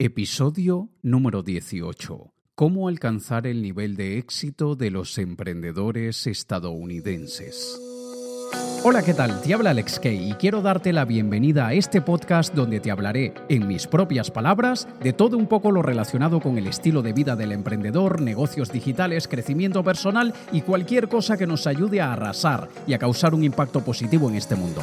Episodio número 18. ¿Cómo alcanzar el nivel de éxito de los emprendedores estadounidenses? Hola, ¿qué tal? Te habla Alex Kay y quiero darte la bienvenida a este podcast donde te hablaré, en mis propias palabras, de todo un poco lo relacionado con el estilo de vida del emprendedor, negocios digitales, crecimiento personal y cualquier cosa que nos ayude a arrasar y a causar un impacto positivo en este mundo.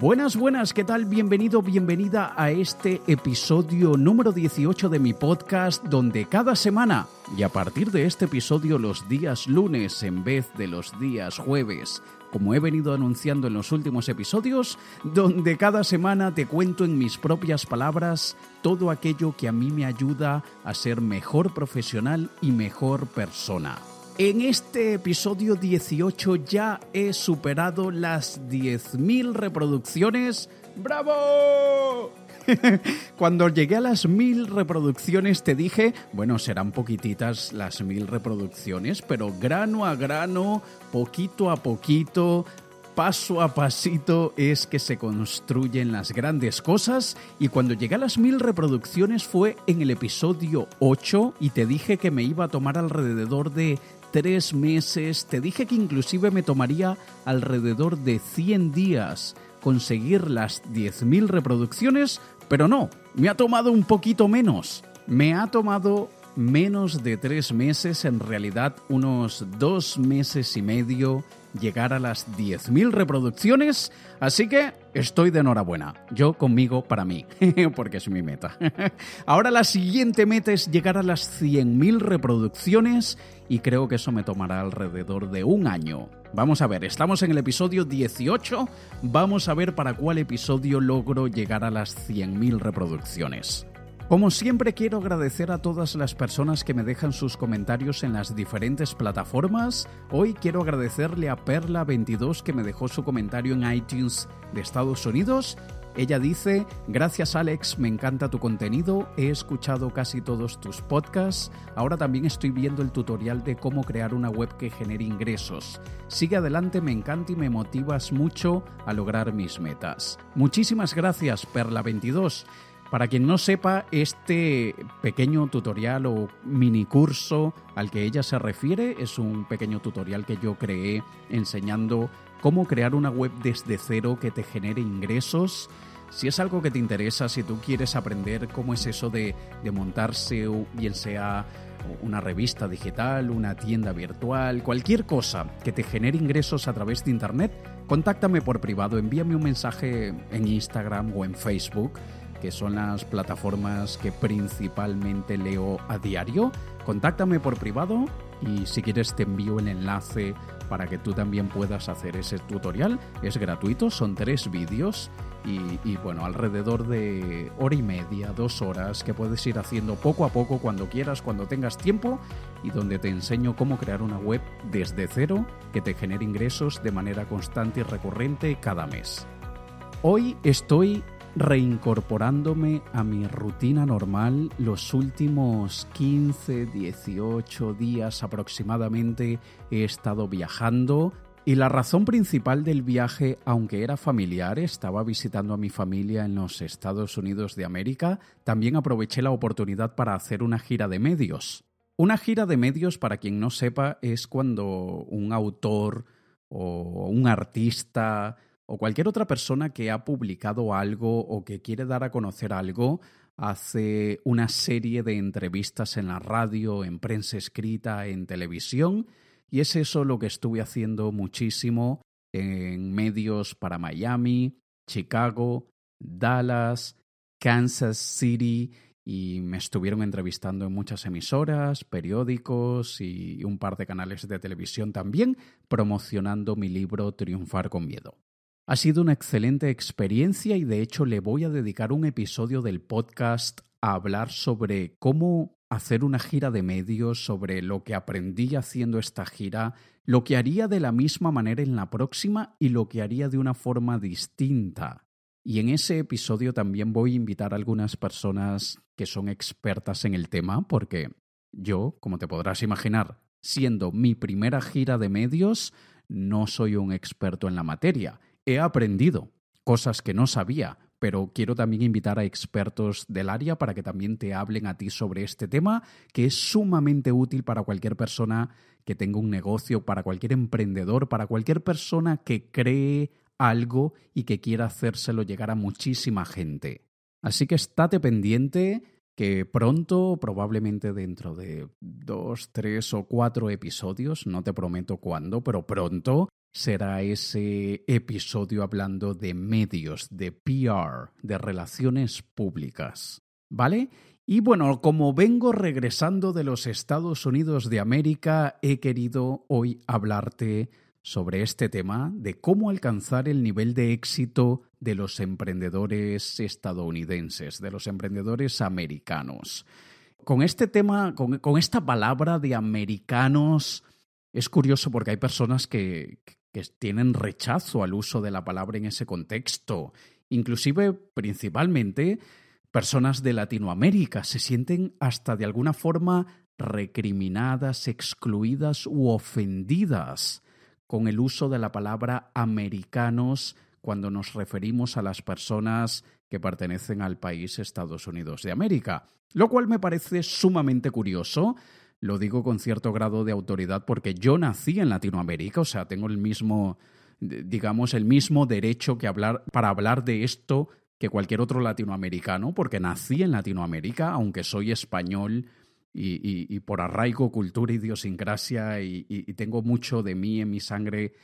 Buenas, buenas, ¿qué tal? Bienvenido, bienvenida a este episodio número 18 de mi podcast donde cada semana, y a partir de este episodio los días lunes en vez de los días jueves, como he venido anunciando en los últimos episodios, donde cada semana te cuento en mis propias palabras todo aquello que a mí me ayuda a ser mejor profesional y mejor persona. En este episodio 18 ya he superado las 10.000 reproducciones. ¡Bravo! Cuando llegué a las mil reproducciones te dije, bueno, serán poquititas las mil reproducciones, pero grano a grano, poquito a poquito, paso a pasito es que se construyen las grandes cosas y cuando llegué a las mil reproducciones fue en el episodio 8 y te dije que me iba a tomar alrededor de tres meses, te dije que inclusive me tomaría alrededor de 100 días conseguir las 10.000 reproducciones, pero no, me ha tomado un poquito menos. Me ha tomado menos de tres meses, en realidad unos dos meses y medio, llegar a las 10.000 reproducciones, así que estoy de enhorabuena. Yo conmigo para mí, porque es mi meta. Ahora la siguiente meta es llegar a las 100.000 reproducciones y creo que eso me tomará alrededor de un año. Vamos a ver, estamos en el episodio 18, vamos a ver para cuál episodio logro llegar a las 100.000 reproducciones. Como siempre quiero agradecer a todas las personas que me dejan sus comentarios en las diferentes plataformas. Hoy quiero agradecerle a Perla22 que me dejó su comentario en iTunes de Estados Unidos. Ella dice, gracias Alex, me encanta tu contenido, he escuchado casi todos tus podcasts, ahora también estoy viendo el tutorial de cómo crear una web que genere ingresos. Sigue adelante, me encanta y me motivas mucho a lograr mis metas. Muchísimas gracias, Perla22. Para quien no sepa, este pequeño tutorial o mini curso al que ella se refiere es un pequeño tutorial que yo creé enseñando cómo crear una web desde cero que te genere ingresos. Si es algo que te interesa, si tú quieres aprender cómo es eso de, montarse, bien sea una revista digital, una tienda virtual, cualquier cosa que te genere ingresos a través de Internet, contáctame por privado, envíame un mensaje en Instagram o en Facebook que son las plataformas que principalmente leo a diario, contáctame por privado y si quieres te envío el enlace para que tú también puedas hacer ese tutorial. Es gratuito, son tres vídeos y, bueno, alrededor de hora y media, dos horas que puedes ir haciendo poco a poco cuando quieras, cuando tengas tiempo y donde te enseño cómo crear una web desde cero que te genere ingresos de manera constante y recurrente cada mes. Hoy estoy reincorporándome a mi rutina normal los últimos 15, 18 días aproximadamente he estado viajando y la razón principal del viaje, aunque era familiar, estaba visitando a mi familia en los Estados Unidos de América, también aproveché la oportunidad para hacer una gira de medios. Una gira de medios, para quien no sepa, es cuando un autor o un artista o cualquier otra persona que ha publicado algo o que quiere dar a conocer algo hace una serie de entrevistas en la radio, en prensa escrita, en televisión, y es eso lo que estuve haciendo muchísimo en medios para Miami, Chicago, Dallas, Kansas City, y me estuvieron entrevistando en muchas emisoras, periódicos y un par de canales de televisión también, promocionando mi libro Triunfar con Miedo. Ha sido una excelente experiencia y de hecho le voy a dedicar un episodio del podcast a hablar sobre cómo hacer una gira de medios sobre lo que aprendí haciendo esta gira, lo que haría de la misma manera en la próxima y lo que haría de una forma distinta. Y en ese episodio también voy a invitar a algunas personas que son expertas en el tema, porque yo, como te podrás imaginar, siendo mi primera gira de medios, no soy un experto en la materia. He aprendido cosas que no sabía, pero quiero también invitar a expertos del área para que también te hablen a ti sobre este tema, que es sumamente útil para cualquier persona que tenga un negocio, para cualquier emprendedor, para cualquier persona que cree algo y que quiera hacérselo llegar a muchísima gente. Así que estate pendiente que pronto, probablemente dentro de dos, tres o cuatro episodios, no te prometo cuándo, pero pronto será ese episodio hablando de medios, de PR, de relaciones públicas. ¿Vale? Y bueno, como vengo regresando de los Estados Unidos de América, he querido hoy hablarte sobre este tema de cómo alcanzar el nivel de éxito de los emprendedores estadounidenses, de los emprendedores americanos. Con este tema, con, con esta palabra de americanos, es curioso porque hay personas que, que tienen rechazo al uso de la palabra en ese contexto. Inclusive, principalmente, personas de Latinoamérica se sienten hasta de alguna forma recriminadas, excluidas u ofendidas con el uso de la palabra americanos cuando nos referimos a las personas que pertenecen al país Estados Unidos de América, lo cual me parece sumamente curioso lo digo con cierto grado de autoridad porque yo nací en Latinoamérica, o sea, tengo el mismo, digamos, el mismo derecho que hablar, para hablar de esto que cualquier otro latinoamericano, porque nací en Latinoamérica, aunque soy español y, por arraigo, cultura, idiosincrasia y, y tengo mucho de mí en mi sangre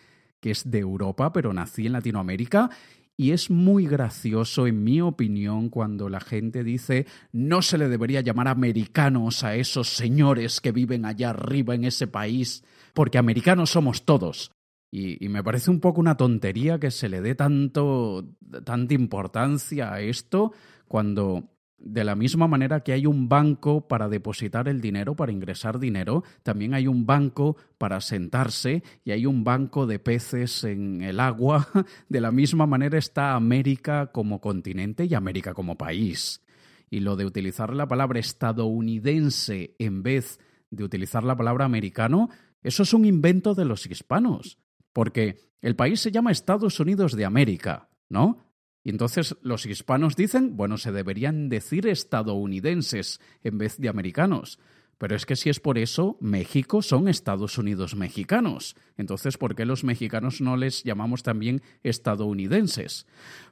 que es de Europa, pero nací en Latinoamérica y es muy gracioso, en mi opinión, cuando la gente dice no se le debería llamar americanos a esos señores que viven allá arriba en ese país, porque americanos somos todos. Y, me parece un poco una tontería que se le dé tanto, tanta importancia a esto cuando de la misma manera que hay un banco para depositar el dinero, para ingresar dinero, también hay un banco para sentarse y hay un banco de peces en el agua. De la misma manera está América como continente y América como país. Y lo de utilizar la palabra estadounidense en vez de utilizar la palabra americano, eso es un invento de los hispanos, porque el país se llama Estados Unidos de América, ¿no? Y entonces los hispanos dicen, bueno, se deberían decir estadounidenses en vez de americanos. Pero es que si es por eso, México son Estados Unidos mexicanos. Entonces, ¿por qué los mexicanos no les llamamos también estadounidenses?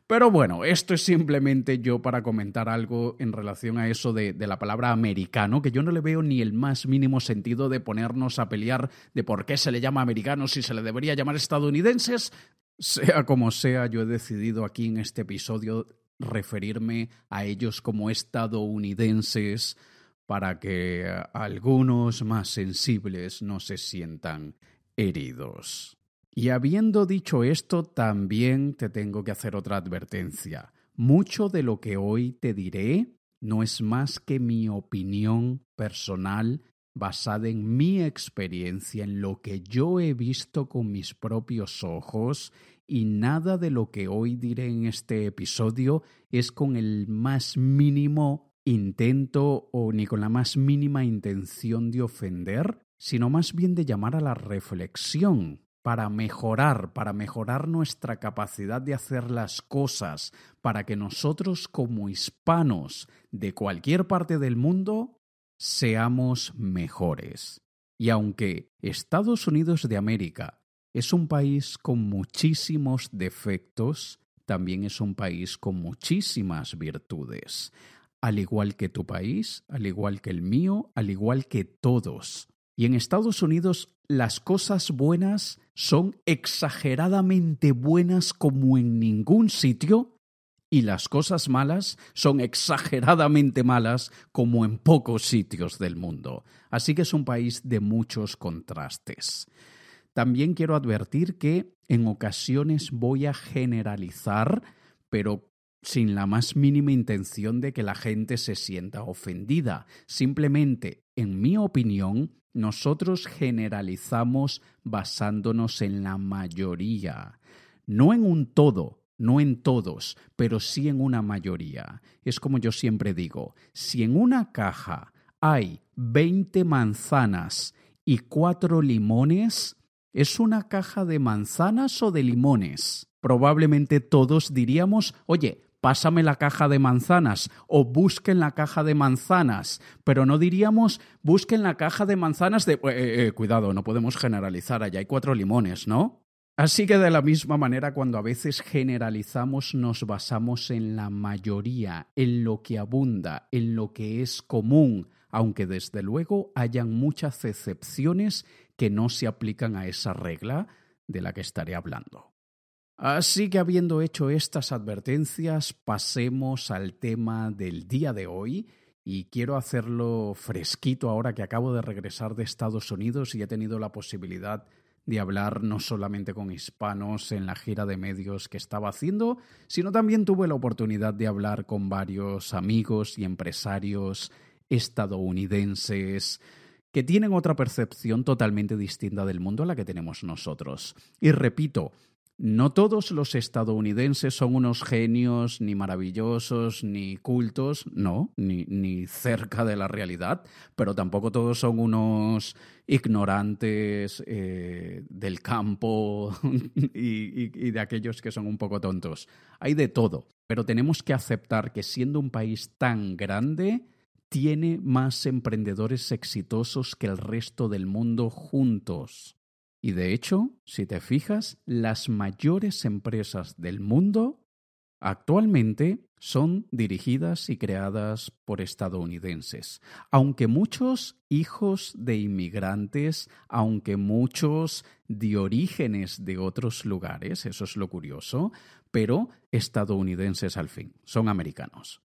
Pero bueno, esto es simplemente yo para comentar algo en relación a eso de, de, la palabra americano, que yo no le veo ni el más mínimo sentido de ponernos a pelear de por qué se le llama americano si se le debería llamar estadounidenses. Sea como sea, yo he decidido aquí en este episodio referirme a ellos como estadounidenses para que algunos más sensibles no se sientan heridos. Y habiendo dicho esto, también te tengo que hacer otra advertencia. Mucho de lo que hoy te diré no es más que mi opinión personal basada en mi experiencia, en lo que yo he visto con mis propios ojos, y nada de lo que hoy diré en este episodio es con el más mínimo intento o ni con la más mínima intención de ofender, sino más bien de llamar a la reflexión para mejorar, para mejorar nuestra capacidad de hacer las cosas, para que nosotros como hispanos de cualquier parte del mundo seamos mejores. Y aunque Estados Unidos de América es un país con muchísimos defectos, también es un país con muchísimas virtudes, al igual que tu país, al igual que el mío, al igual que todos. Y en Estados Unidos las cosas buenas son exageradamente buenas como en ningún sitio y las cosas malas son exageradamente malas como en pocos sitios del mundo. Así que es un país de muchos contrastes. También quiero advertir que en ocasiones voy a generalizar, pero sin la más mínima intención de que la gente se sienta ofendida. Simplemente, en mi opinión, nosotros generalizamos basándonos en la mayoría, no en un todo, no en todos, pero sí en una mayoría. Es como yo siempre digo, si en una caja hay 20 manzanas y 4 limones, ¿es una caja de manzanas o de limones? Probablemente todos diríamos, oye, pásame la caja de manzanas o busquen la caja de manzanas, pero no diríamos busquen la caja de manzanas de... Eh, eh, eh, cuidado, no podemos generalizar, allá hay cuatro limones, ¿no? Así que de la misma manera, cuando a veces generalizamos, nos basamos en la mayoría, en lo que abunda, en lo que es común, aunque desde luego hayan muchas excepciones que no se aplican a esa regla de la que estaré hablando. Así que habiendo hecho estas advertencias, pasemos al tema del día de hoy y quiero hacerlo fresquito ahora que acabo de regresar de Estados Unidos y he tenido la posibilidad de hablar no solamente con hispanos en la gira de medios que estaba haciendo, sino también tuve la oportunidad de hablar con varios amigos y empresarios estadounidenses que tienen otra percepción totalmente distinta del mundo a la que tenemos nosotros. Y repito, no todos los estadounidenses son unos genios, ni maravillosos, ni cultos, no, ni, cerca de la realidad, pero tampoco todos son unos ignorantes eh, del campo y de aquellos que son un poco tontos. Hay de todo, pero tenemos que aceptar que siendo un país tan grande, tiene más emprendedores exitosos que el resto del mundo juntos. Y de hecho, si te fijas, las mayores empresas del mundo actualmente son dirigidas y creadas por estadounidenses. Aunque muchos hijos de inmigrantes, aunque muchos de orígenes de otros lugares, eso es lo curioso, pero estadounidenses al fin, son americanos.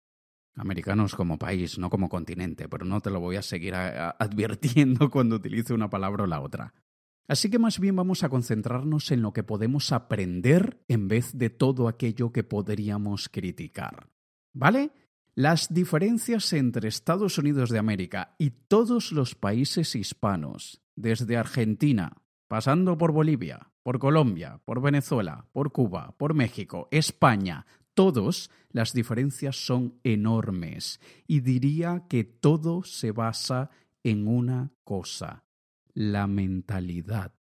Americanos como país, no como continente, pero no te lo voy a seguir advirtiendo cuando utilice una palabra o la otra. Así que más bien vamos a concentrarnos en lo que podemos aprender en vez de todo aquello que podríamos criticar. ¿Vale? Las diferencias entre Estados Unidos de América y todos los países hispanos, desde Argentina, pasando por Bolivia, por Colombia, por Venezuela, por Cuba, por México, España, todos, las diferencias son enormes y diría que todo se basa en una cosa, la mentalidad.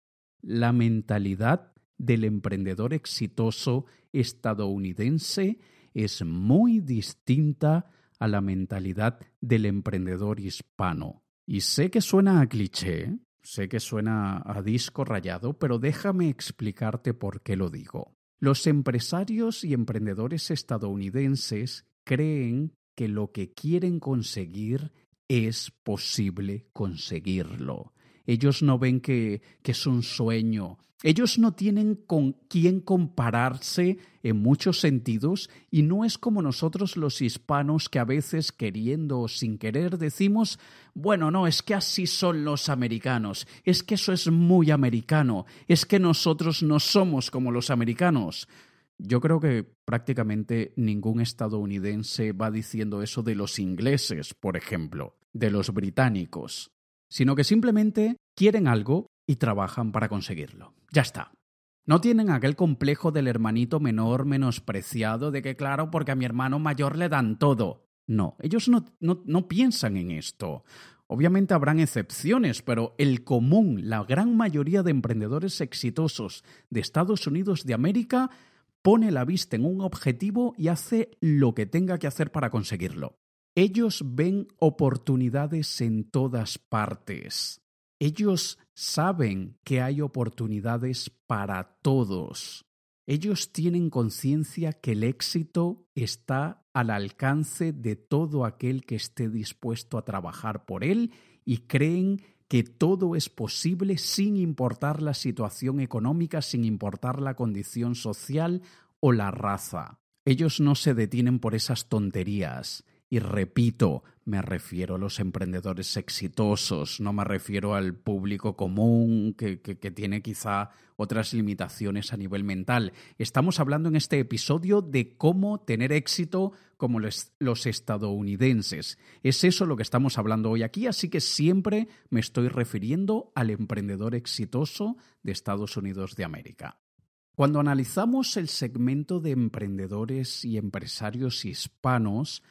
La mentalidad del emprendedor exitoso estadounidense es muy distinta a la mentalidad del emprendedor hispano. Y sé que suena a cliché, sé que suena a disco rayado, pero déjame explicarte por qué lo digo. Los empresarios y emprendedores estadounidenses creen que lo que quieren conseguir es posible conseguirlo. Ellos no ven que, es un sueño. Ellos no tienen con quién compararse en muchos sentidos y no es como nosotros los hispanos que a veces queriendo o sin querer decimos, bueno, no, es que así son los americanos, es que eso es muy americano, es que nosotros no somos como los americanos. Yo creo que prácticamente ningún estadounidense va diciendo eso de los ingleses, por ejemplo, de los británicos sino que simplemente quieren algo y trabajan para conseguirlo. Ya está. No tienen aquel complejo del hermanito menor menospreciado de que, claro, porque a mi hermano mayor le dan todo. No, ellos no, no, piensan en esto. Obviamente habrán excepciones, pero el común, la gran mayoría de emprendedores exitosos de Estados Unidos de América pone la vista en un objetivo y hace lo que tenga que hacer para conseguirlo. Ellos ven oportunidades en todas partes. Ellos saben que hay oportunidades para todos. Ellos tienen conciencia que el éxito está al alcance de todo aquel que esté dispuesto a trabajar por él y creen que todo es posible sin importar la situación económica, sin importar la condición social o la raza. Ellos no se detienen por esas tonterías Y repito, me refiero a los emprendedores exitosos, no me refiero al público común que, tiene quizá otras limitaciones a nivel mental. Estamos hablando en este episodio de cómo tener éxito como los estadounidenses. Es eso lo que estamos hablando hoy aquí, así que siempre me estoy refiriendo al emprendedor exitoso de Estados Unidos de América. Cuando analizamos el segmento de emprendedores y empresarios hispanos,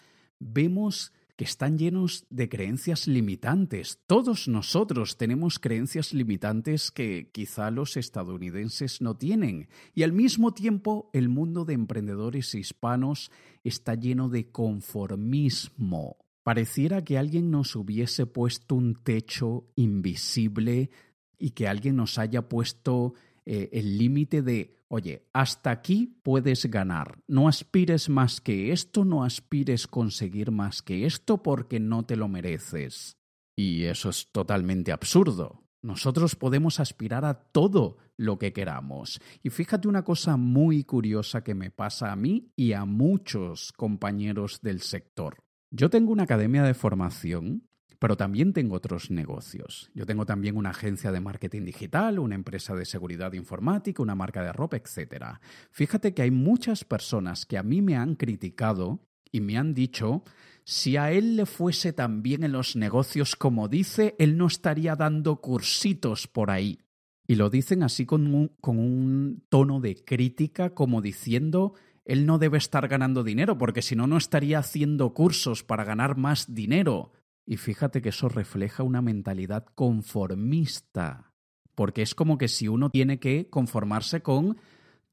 vemos que están llenos de creencias limitantes. Todos nosotros tenemos creencias limitantes que quizá los estadounidenses no tienen. Y al mismo tiempo el mundo de emprendedores hispanos está lleno de conformismo. Pareciera que alguien nos hubiese puesto un techo invisible y que alguien nos haya puesto eh, el límite de, oye, hasta aquí puedes ganar, no aspires más que esto, no aspires conseguir más que esto porque no te lo mereces. Y eso es totalmente absurdo. Nosotros podemos aspirar a todo lo que queramos. Y fíjate una cosa muy curiosa que me pasa a mí y a muchos compañeros del sector. Yo tengo una academia de formación pero también tengo otros negocios. Yo tengo también una agencia de marketing digital, una empresa de seguridad informática, una marca de ropa, etc. Fíjate que hay muchas personas que a mí me han criticado y me han dicho, si a él le fuese tan bien en los negocios como dice, él no estaría dando cursitos por ahí. Y lo dicen así con un, con un tono de crítica, como diciendo, él no debe estar ganando dinero, porque si no, no estaría haciendo cursos para ganar más dinero. Y fíjate que eso refleja una mentalidad conformista, porque es como que si uno tiene que conformarse con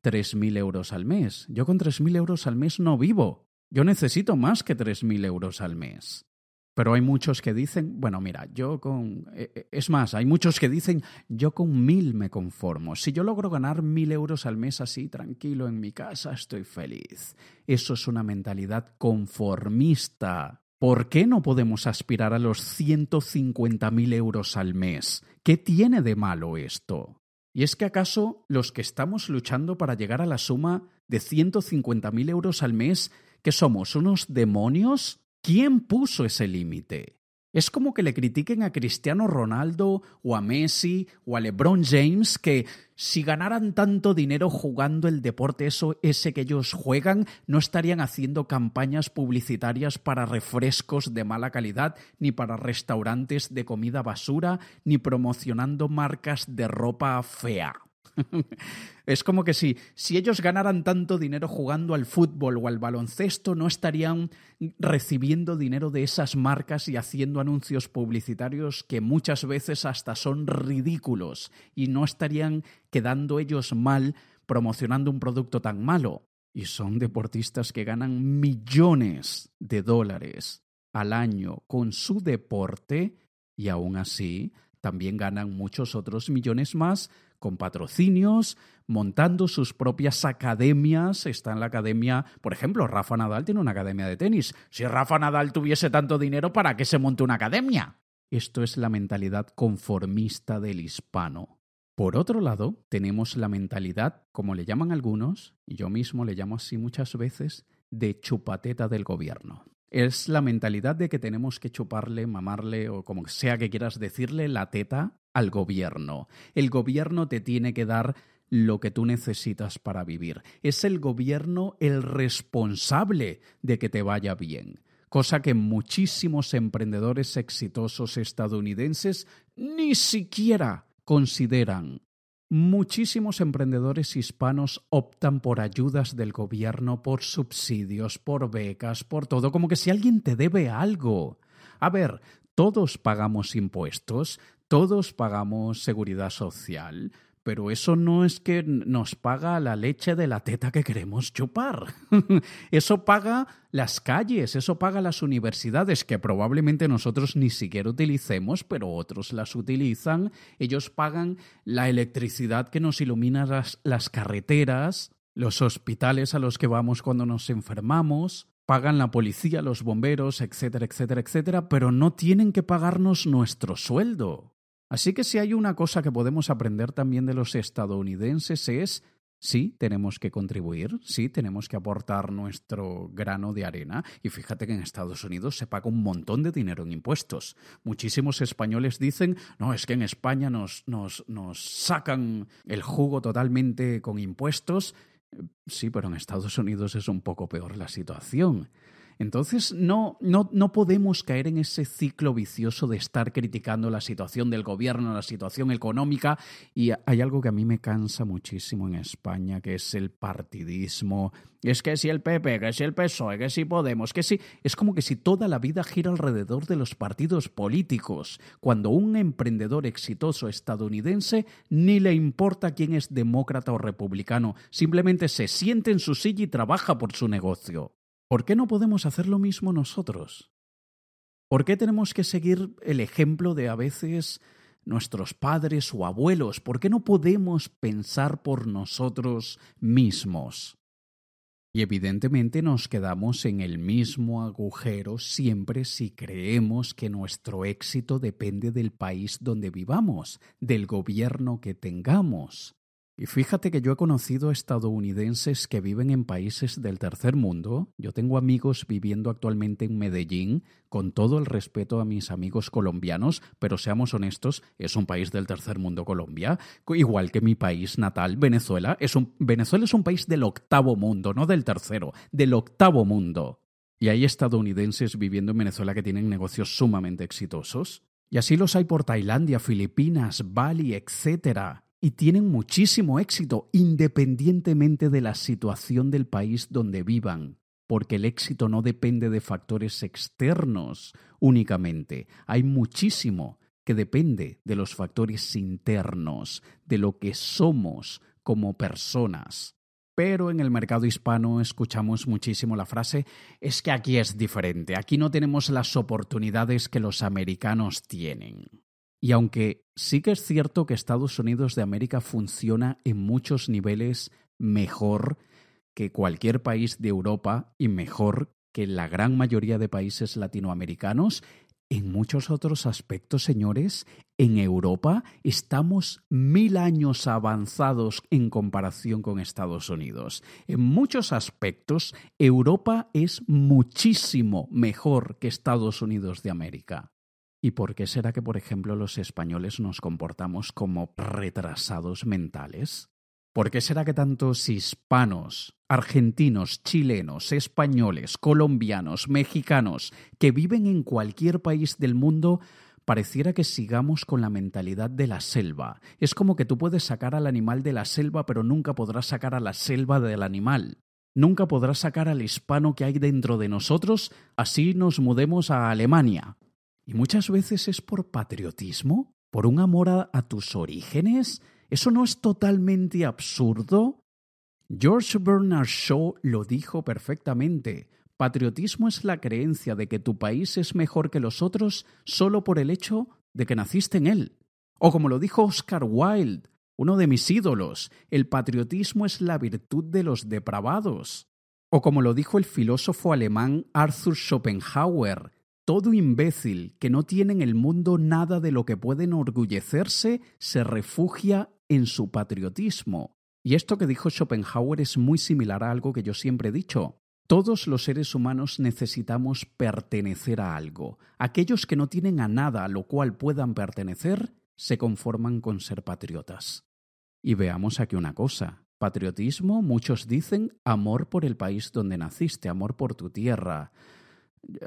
3.000 euros al mes. Yo con 3.000 euros al mes no vivo. Yo necesito más que 3.000 euros al mes. Pero hay muchos que dicen, bueno, mira, yo con... Eh, eh, es más, hay muchos que dicen, yo con mil me conformo. Si yo logro ganar mil euros al mes así, tranquilo, en mi casa, estoy feliz. Eso es una mentalidad conformista. ¿Por qué no podemos aspirar a los 150.000 euros al mes? ¿Qué tiene de malo esto? ¿Y es que acaso los que estamos luchando para llegar a la suma de 150.000 euros al mes, que somos unos demonios? ¿Quién puso ese límite? Es como que le critiquen a Cristiano Ronaldo o a Messi o a LeBron James que si ganaran tanto dinero jugando el deporte eso, ese que ellos juegan, no estarían haciendo campañas publicitarias para refrescos de mala calidad, ni para restaurantes de comida basura, ni promocionando marcas de ropa fea. es como que si, si ellos ganaran tanto dinero jugando al fútbol o al baloncesto, no estarían recibiendo dinero de esas marcas y haciendo anuncios publicitarios que muchas veces hasta son ridículos y no estarían quedando ellos mal promocionando un producto tan malo. Y son deportistas que ganan millones de dólares al año con su deporte y aún así también ganan muchos otros millones más con patrocinios, montando sus propias academias. Está en la academia, por ejemplo, Rafa Nadal tiene una academia de tenis. Si Rafa Nadal tuviese tanto dinero, ¿para qué se monte una academia? Esto es la mentalidad conformista del hispano. Por otro lado, tenemos la mentalidad, como le llaman algunos, y yo mismo le llamo así muchas veces, de chupateta del gobierno. Es la mentalidad de que tenemos que chuparle, mamarle o como sea que quieras decirle la teta al gobierno. El gobierno te tiene que dar lo que tú necesitas para vivir. Es el gobierno el responsable de que te vaya bien, cosa que muchísimos emprendedores exitosos estadounidenses ni siquiera consideran. Muchísimos emprendedores hispanos optan por ayudas del gobierno, por subsidios, por becas, por todo, como que si alguien te debe algo. A ver, todos pagamos impuestos, todos pagamos seguridad social, pero eso no es que nos paga la leche de la teta que queremos chupar. eso paga las calles, eso paga las universidades que probablemente nosotros ni siquiera utilicemos, pero otros las utilizan. Ellos pagan la electricidad que nos ilumina las, carreteras, los hospitales a los que vamos cuando nos enfermamos, pagan la policía, los bomberos, etcétera, etcétera, etcétera, pero no tienen que pagarnos nuestro sueldo. Así que si hay una cosa que podemos aprender también de los estadounidenses es Sí, tenemos que contribuir, sí, tenemos que aportar nuestro grano de arena. Y fíjate que en Estados Unidos se paga un montón de dinero en impuestos. Muchísimos españoles dicen, no, es que en España nos, nos, nos sacan el jugo totalmente con impuestos. Sí, pero en Estados Unidos es un poco peor la situación. Entonces no, no, no podemos caer en ese ciclo vicioso de estar criticando la situación del gobierno, la situación económica. Y hay algo que a mí me cansa muchísimo en España, que es el partidismo. Es que si el PP, que si el PSOE, que si Podemos, que si... Es como que si toda la vida gira alrededor de los partidos políticos, cuando un emprendedor exitoso estadounidense ni le importa quién es demócrata o republicano, simplemente se siente en su silla y trabaja por su negocio. ¿Por qué no podemos hacer lo mismo nosotros? ¿Por qué tenemos que seguir el ejemplo de a veces nuestros padres o abuelos? ¿Por qué no podemos pensar por nosotros mismos? Y evidentemente nos quedamos en el mismo agujero siempre si creemos que nuestro éxito depende del país donde vivamos, del gobierno que tengamos. Y fíjate que yo he conocido estadounidenses que viven en países del tercer mundo. Yo tengo amigos viviendo actualmente en Medellín, con todo el respeto a mis amigos colombianos, pero seamos honestos, es un país del tercer mundo Colombia, igual que mi país natal, Venezuela. Es un, Venezuela es un país del octavo mundo, no del tercero, del octavo mundo. Y hay estadounidenses viviendo en Venezuela que tienen negocios sumamente exitosos. Y así los hay por Tailandia, Filipinas, Bali, etcétera y tienen muchísimo éxito independientemente de la situación del país donde vivan, porque el éxito no depende de factores externos únicamente, hay muchísimo que depende de los factores internos, de lo que somos como personas. Pero en el mercado hispano escuchamos muchísimo la frase es que aquí es diferente, aquí no tenemos las oportunidades que los americanos tienen. Y aunque sí que es cierto que Estados Unidos de América funciona en muchos niveles mejor que cualquier país de Europa y mejor que la gran mayoría de países latinoamericanos, en muchos otros aspectos, señores, en Europa estamos mil años avanzados en comparación con Estados Unidos. En muchos aspectos, Europa es muchísimo mejor que Estados Unidos de América. ¿Y por qué será que, por ejemplo, los españoles nos comportamos como retrasados mentales? ¿Por qué será que tantos hispanos, argentinos, chilenos, españoles, colombianos, mexicanos, que viven en cualquier país del mundo, pareciera que sigamos con la mentalidad de la selva? Es como que tú puedes sacar al animal de la selva, pero nunca podrás sacar a la selva del animal. Nunca podrás sacar al hispano que hay dentro de nosotros, así nos mudemos a Alemania, y muchas veces es por patriotismo, por un amor a, tus orígenes. ¿Eso no es totalmente absurdo? George Bernard Shaw lo dijo perfectamente. Patriotismo es la creencia de que tu país es mejor que los otros solo por el hecho de que naciste en él. O como lo dijo Oscar Wilde, uno de mis ídolos, el patriotismo es la virtud de los depravados. O como lo dijo el filósofo alemán Arthur Schopenhauer, todo imbécil que no tiene en el mundo nada de lo que puede enorgullecerse se refugia en su patriotismo. Y esto que dijo Schopenhauer es muy similar a algo que yo siempre he dicho. Todos los seres humanos necesitamos pertenecer a algo. Aquellos que no tienen a nada a lo cual puedan pertenecer se conforman con ser patriotas. Y veamos aquí una cosa. Patriotismo, muchos dicen amor por el país donde naciste, amor por tu tierra.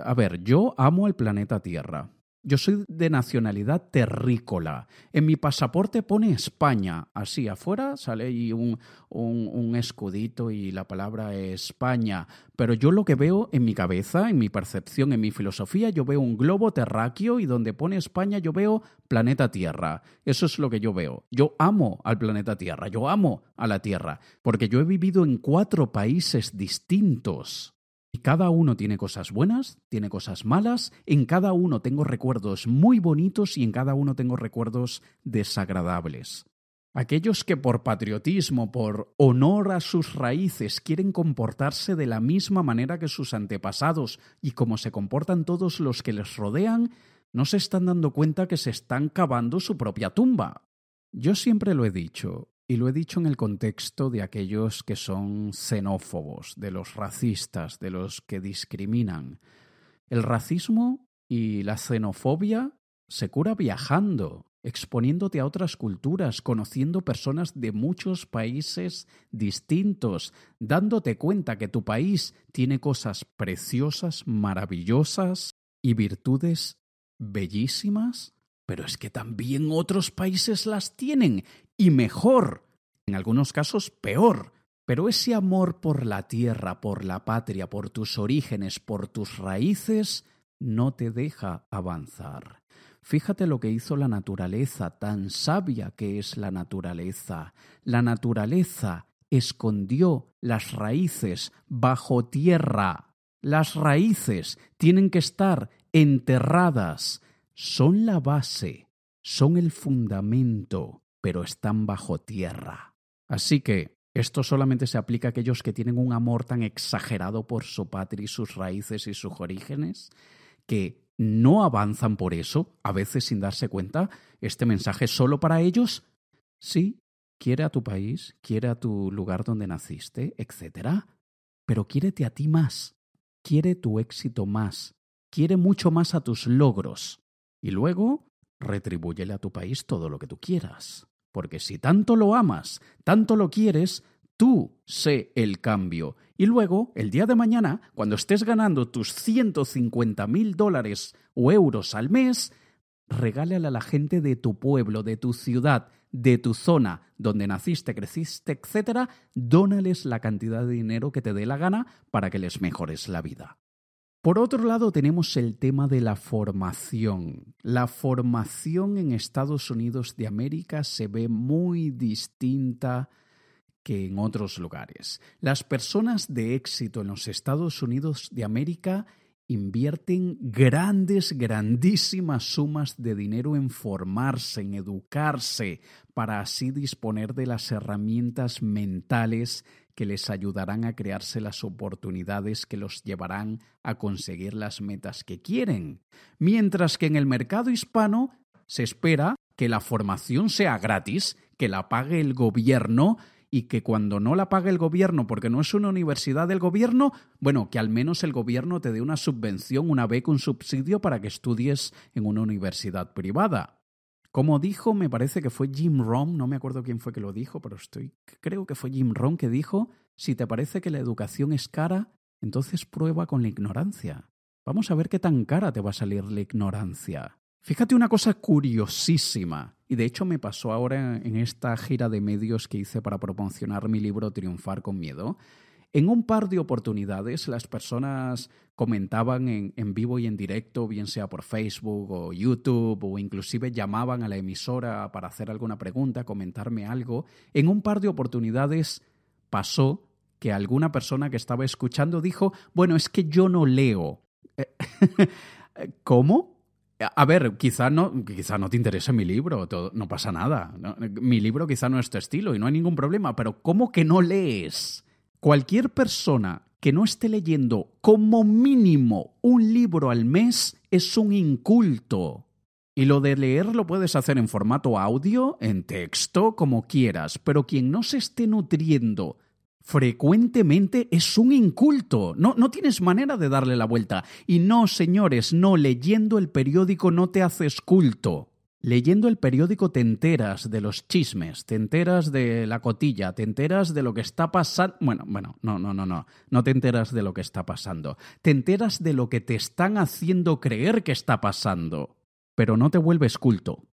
A ver, yo amo el planeta Tierra. Yo soy de nacionalidad terrícola. En mi pasaporte pone España. Así afuera sale ahí un, un, escudito y la palabra España. Pero yo lo que veo en mi cabeza, en mi percepción, en mi filosofía, yo veo un globo terráqueo y donde pone España yo veo planeta Tierra. Eso es lo que yo veo. Yo amo al planeta Tierra. Yo amo a la Tierra. Porque yo he vivido en cuatro países distintos. Y cada uno tiene cosas buenas, tiene cosas malas, en cada uno tengo recuerdos muy bonitos y en cada uno tengo recuerdos desagradables. Aquellos que por patriotismo, por honor a sus raíces, quieren comportarse de la misma manera que sus antepasados y como se comportan todos los que les rodean, no se están dando cuenta que se están cavando su propia tumba. Yo siempre lo he dicho, Y lo he dicho en el contexto de aquellos que son xenófobos, de los racistas, de los que discriminan. El racismo y la xenofobia se cura viajando, exponiéndote a otras culturas, conociendo personas de muchos países distintos, dándote cuenta que tu país tiene cosas preciosas, maravillosas y virtudes bellísimas, pero es que también otros países las tienen y mejor, en algunos casos peor. Pero ese amor por la tierra, por la patria, por tus orígenes, por tus raíces, no te deja avanzar. Fíjate lo que hizo la naturaleza, tan sabia que es la naturaleza. La naturaleza escondió las raíces bajo tierra. Las raíces tienen que estar enterradas. Son la base, son el fundamento, pero están bajo tierra. Así que esto solamente se aplica a aquellos que tienen un amor tan exagerado por su patria y sus raíces y sus orígenes, que no avanzan por eso, a veces sin darse cuenta, este mensaje es solo para ellos. Sí, quiere a tu país, quiere a tu lugar donde naciste, etc. Pero quiérete a ti más, quiere tu éxito más, quiere mucho más a tus logros. Y luego, retribúyele a tu país todo lo que tú quieras. Porque si tanto lo amas, tanto lo quieres, Tú sé el cambio. Y luego, el día de mañana, cuando estés ganando tus 150 mil dólares o euros al mes, regálale a la gente de tu pueblo, de tu ciudad, de tu zona, donde naciste, creciste, etc., dónales la cantidad de dinero que te dé la gana para que les mejores la vida. Por otro lado, tenemos el tema de la formación. La formación en Estados Unidos de América se ve muy distinta que en otros lugares. Las personas de éxito en los Estados Unidos de América invierten grandes, grandísimas sumas de dinero en formarse, en educarse, para así disponer de las herramientas mentales que les ayudarán a crearse las oportunidades que los llevarán a conseguir las metas que quieren. Mientras que en el mercado hispano se espera que la formación sea gratis, que la pague el gobierno y que cuando no la pague el gobierno porque no es una universidad del gobierno, bueno, que al menos el gobierno te dé una subvención, una beca, un subsidio para que estudies en una universidad privada. Como dijo, me parece que fue Jim Rohn, no me acuerdo quién fue que lo dijo, pero estoy creo que fue Jim Rohn que dijo, si te parece que la educación es cara, entonces prueba con la ignorancia. Vamos a ver qué tan cara te va a salir la ignorancia. Fíjate una cosa curiosísima, y de hecho me pasó ahora en esta gira de medios que hice para promocionar mi libro Triunfar con Miedo. En un par de oportunidades las personas comentaban en, en, vivo y en directo, bien sea por Facebook o YouTube, o inclusive llamaban a la emisora para hacer alguna pregunta, comentarme algo. En un par de oportunidades pasó que alguna persona que estaba escuchando dijo, bueno, es que yo no leo. ¿Cómo? A ver, quizá no, quizá no te interese mi libro, no pasa nada. Mi libro quizá no es tu estilo y no hay ningún problema, pero ¿cómo que no lees? Cualquier persona que no esté leyendo como mínimo un libro al mes es un inculto. Y lo de leer lo puedes hacer en formato audio, en texto, como quieras, pero quien no se esté nutriendo frecuentemente es un inculto. No, no tienes manera de darle la vuelta. Y no, señores, no, leyendo el periódico no te haces culto. Leyendo el periódico te enteras de los chismes, te enteras de la cotilla, te enteras de lo que está pasando. Bueno, bueno, no, no, no, no. No te enteras de lo que está pasando. Te enteras de lo que te están haciendo creer que está pasando. Pero no te vuelves culto.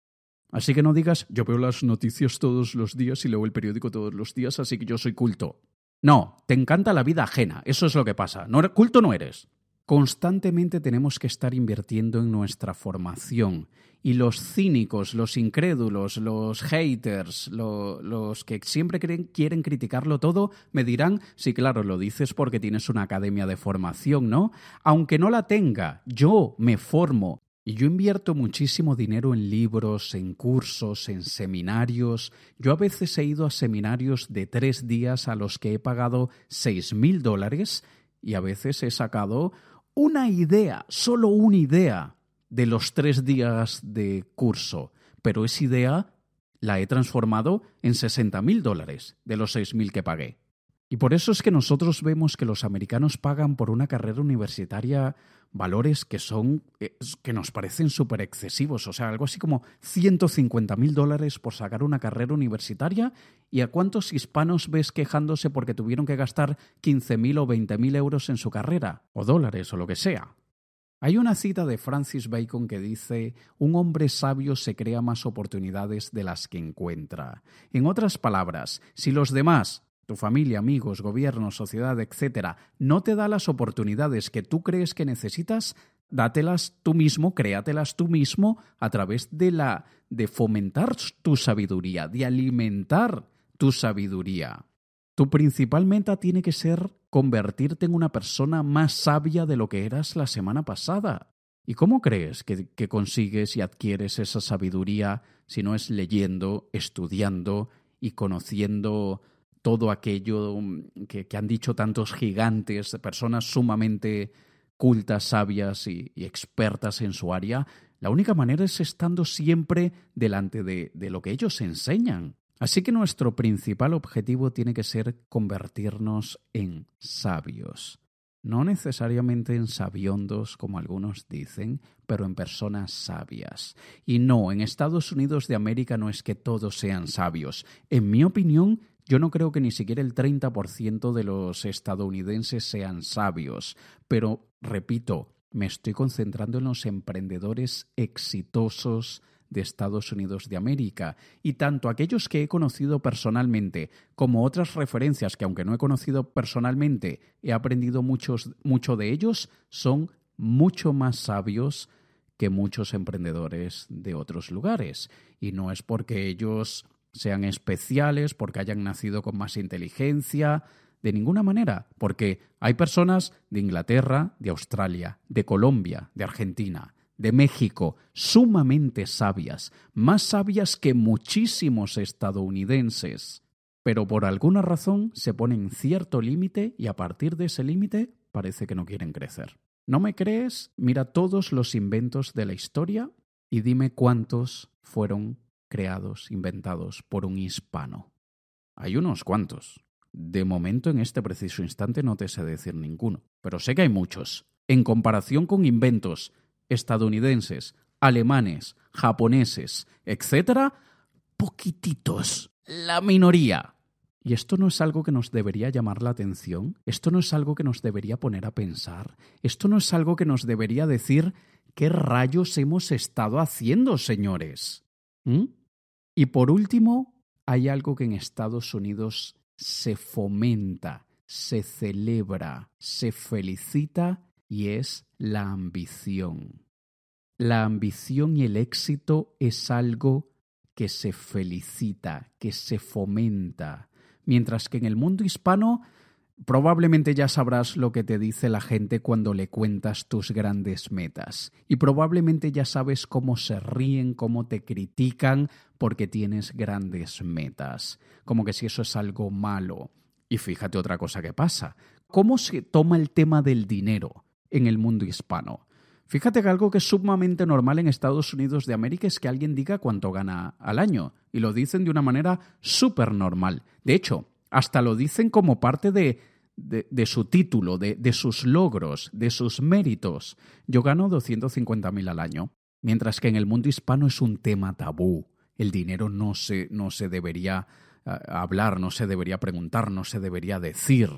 Así que no digas, yo veo las noticias todos los días y leo el periódico todos los días, así que yo soy culto. No, te encanta la vida ajena, eso es lo que pasa. No, culto no eres. Constantemente tenemos que estar invirtiendo en nuestra formación. Y los cínicos, los incrédulos, los haters, los que siempre quieren criticarlo todo, me dirán, sí, claro, lo dices porque tienes una academia de formación, ¿no? Aunque no la tenga, yo me formo, y yo invierto muchísimo dinero en libros, en cursos, en seminarios. Yo a veces he ido a seminarios de tres días a los que he pagado seis mil dólares y a veces he sacado una idea, solo una idea de los tres días de curso. Pero esa idea la he transformado en 60 mil dólares de los 6 mil que pagué. Y por eso es que nosotros vemos que los americanos pagan por una carrera universitaria valores que son eh, que nos parecen súper excesivos, o sea, algo así como 150 mil dólares por sacar una carrera universitaria. ¿Y a cuántos hispanos ves quejándose porque tuvieron que gastar 15 mil o 20 mil euros en su carrera, o dólares o lo que sea? Hay una cita de Francis Bacon que dice, un hombre sabio se crea más oportunidades de las que encuentra. En otras palabras, si los demás tu familia, amigos, gobierno, sociedad, etcétera, no te da las oportunidades que tú crees que necesitas, dátelas tú mismo, créatelas tú mismo a través de la de fomentar tu sabiduría, de alimentar tu sabiduría. Tu principal meta tiene que ser convertirte en una persona más sabia de lo que eras la semana pasada. ¿Y cómo crees que, que consigues y adquieres esa sabiduría si no es leyendo, estudiando y conociendo todo aquello mm, que, han dicho tantos gigantes, personas sumamente cultas, sabias y, expertas en su área, la única manera es estando siempre delante de, de lo que ellos enseñan. Así que nuestro principal objetivo tiene que ser convertirnos en sabios. No necesariamente en sabiondos, como algunos dicen, pero en personas sabias. Y no, en Estados Unidos de América no es que todos sean sabios. En mi opinión, yo no creo que ni siquiera el 30% de los estadounidenses sean sabios, pero, repito, me estoy concentrando en los emprendedores exitosos de Estados Unidos de América, y tanto aquellos que he conocido personalmente como otras referencias que aunque no he conocido personalmente, he aprendido muchos, mucho de ellos, son mucho más sabios que muchos emprendedores de otros lugares. Y no es porque ellos sean especiales, porque hayan nacido con más inteligencia, de ninguna manera, porque hay personas de Inglaterra, de Australia, de Colombia, de Argentina, de México, sumamente sabias, más sabias que muchísimos estadounidenses, pero por alguna razón se ponen cierto límite y a partir de ese límite parece que no quieren crecer. ¿No me crees? Mira todos los inventos de la historia y dime cuántos fueron creados, inventados por un hispano. Hay unos cuantos. De momento, en este preciso instante, no te sé decir ninguno, pero sé que hay muchos. En comparación con inventos estadounidenses, alemanes, japoneses, etc., poquititos. La minoría. ¿Y esto no es algo que nos debería llamar la atención? ¿Esto no es algo que nos debería poner a pensar? ¿Esto no es algo que nos debería decir qué rayos hemos estado haciendo, señores? ¿Mm? Y por último, hay algo que en Estados Unidos se fomenta, se celebra, se felicita y es la ambición. La ambición y el éxito es algo que se felicita, que se fomenta, mientras que en el mundo hispano Probablemente ya sabrás lo que te dice la gente cuando le cuentas tus grandes metas. Y probablemente ya sabes cómo se ríen, cómo te critican porque tienes grandes metas. Como que si eso es algo malo. Y fíjate otra cosa que pasa. ¿Cómo se toma el tema del dinero en el mundo hispano? Fíjate que algo que es sumamente normal en Estados Unidos de América es que alguien diga cuánto gana al año. Y lo dicen de una manera súper normal. De hecho, hasta lo dicen como parte de, de, su título, de, de, sus logros, de sus méritos. Yo gano 250.000 al año, mientras que en el mundo hispano es un tema tabú. El dinero no se, no se debería ah, hablar, no se debería preguntar, no se debería decir.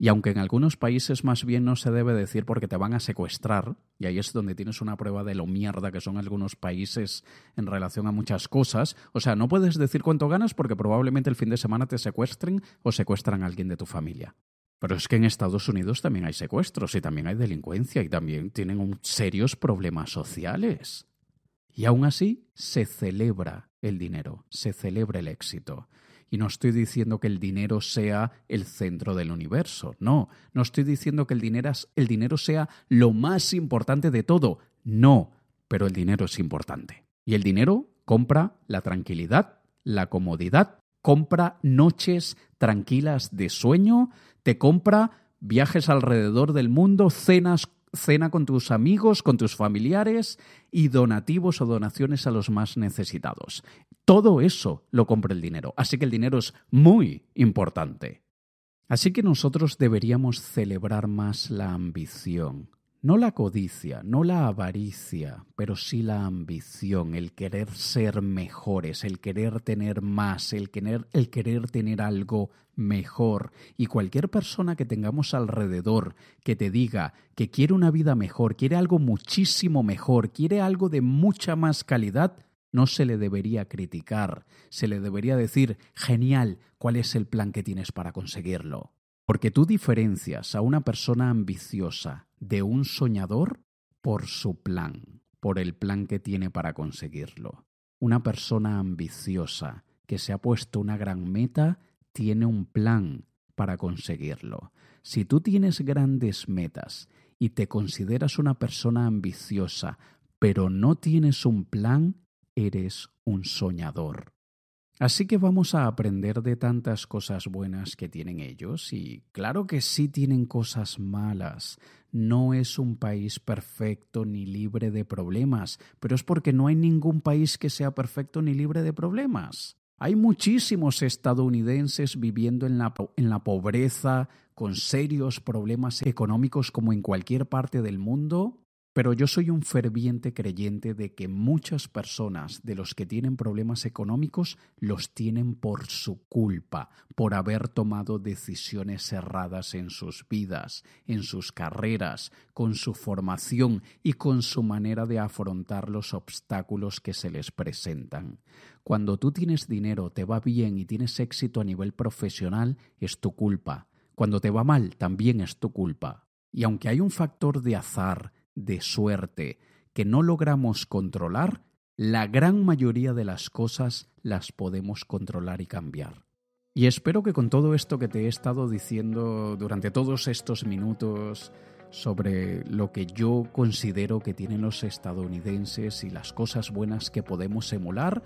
Y aunque en algunos países más bien no se debe decir porque te van a secuestrar, y ahí es donde tienes una prueba de lo mierda que son algunos países en relación a muchas cosas, o sea, no puedes decir cuánto ganas porque probablemente el fin de semana te secuestren o secuestran a alguien de tu familia. Pero es que en Estados Unidos también hay secuestros y también hay delincuencia y también tienen serios problemas sociales. Y aún así se celebra el dinero, se celebra el éxito. Y no estoy diciendo que el dinero sea el centro del universo, no, no estoy diciendo que el dinero, sea lo más importante de todo, no, pero el dinero es importante. Y el dinero compra la tranquilidad, la comodidad, compra noches tranquilas de sueño, te compra viajes alrededor del mundo, cenas cena con tus amigos, con tus familiares y donativos o donaciones a los más necesitados. Todo eso lo compra el dinero. Así que el dinero es muy importante. Así que nosotros deberíamos celebrar más la ambición. No la codicia, no la avaricia, pero sí la ambición, el querer ser mejores, el querer tener más, el querer, el querer tener algo mejor. Y cualquier persona que tengamos alrededor que te diga que quiere una vida mejor, quiere algo muchísimo mejor, quiere algo de mucha más calidad, no se le debería criticar, se le debería decir, genial, ¿cuál es el plan que tienes para conseguirlo? Porque tú diferencias a una persona ambiciosa de un soñador por su plan, por el plan que tiene para conseguirlo. Una persona ambiciosa que se ha puesto una gran meta tiene un plan para conseguirlo. Si tú tienes grandes metas y te consideras una persona ambiciosa, pero no tienes un plan, eres un soñador. Así que vamos a aprender de tantas cosas buenas que tienen ellos y claro que sí tienen cosas malas. No es un país perfecto ni libre de problemas, pero es porque no hay ningún país que sea perfecto ni libre de problemas. Hay muchísimos estadounidenses viviendo en la, pobreza, con serios problemas económicos como en cualquier parte del mundo, pero yo soy un ferviente creyente de que muchas personas de los que tienen problemas económicos los tienen por su culpa, por haber tomado decisiones erradas en sus vidas, en sus carreras, con su formación y con su manera de afrontar los obstáculos que se les presentan. Cuando tú tienes dinero, te va bien y tienes éxito a nivel profesional, es tu culpa. Cuando te va mal, también es tu culpa. Y aunque hay un factor de azar, de suerte que no logramos controlar, la gran mayoría de las cosas las podemos controlar y cambiar. Y espero que con todo esto que te he estado diciendo durante todos estos minutos sobre lo que yo considero que tienen los estadounidenses y las cosas buenas que podemos emular,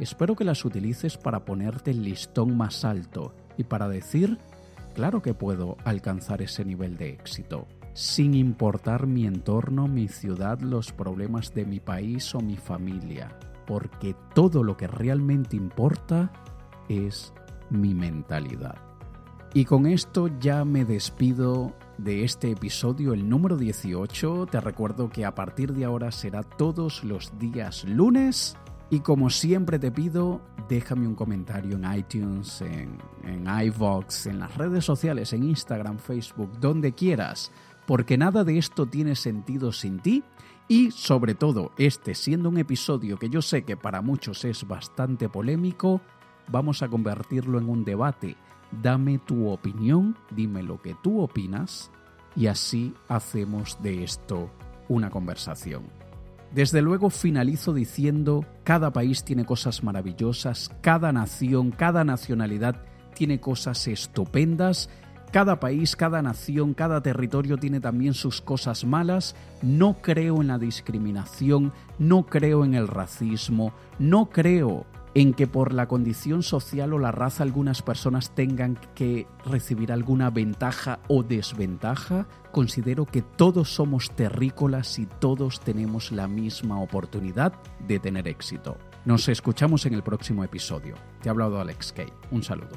espero que las utilices para ponerte el listón más alto y para decir, claro que puedo alcanzar ese nivel de éxito sin importar mi entorno, mi ciudad, los problemas de mi país o mi familia, porque todo lo que realmente importa es mi mentalidad. Y con esto ya me despido de este episodio, el número 18. Te recuerdo que a partir de ahora será todos los días lunes. Y como siempre te pido, déjame un comentario en iTunes, en, en iVox, en las redes sociales, en Instagram, Facebook, donde quieras porque nada de esto tiene sentido sin ti y sobre todo este siendo un episodio que yo sé que para muchos es bastante polémico, vamos a convertirlo en un debate. Dame tu opinión, dime lo que tú opinas y así hacemos de esto una conversación. Desde luego finalizo diciendo, cada país tiene cosas maravillosas, cada nación, cada nacionalidad tiene cosas estupendas cada país, cada nación, cada territorio tiene también sus cosas malas. No creo en la discriminación, no creo en el racismo, no creo en que por la condición social o la raza algunas personas tengan que recibir alguna ventaja o desventaja. Considero que todos somos terrícolas y todos tenemos la misma oportunidad de tener éxito. Nos escuchamos en el próximo episodio. Te ha hablado Alex Kay. Un saludo.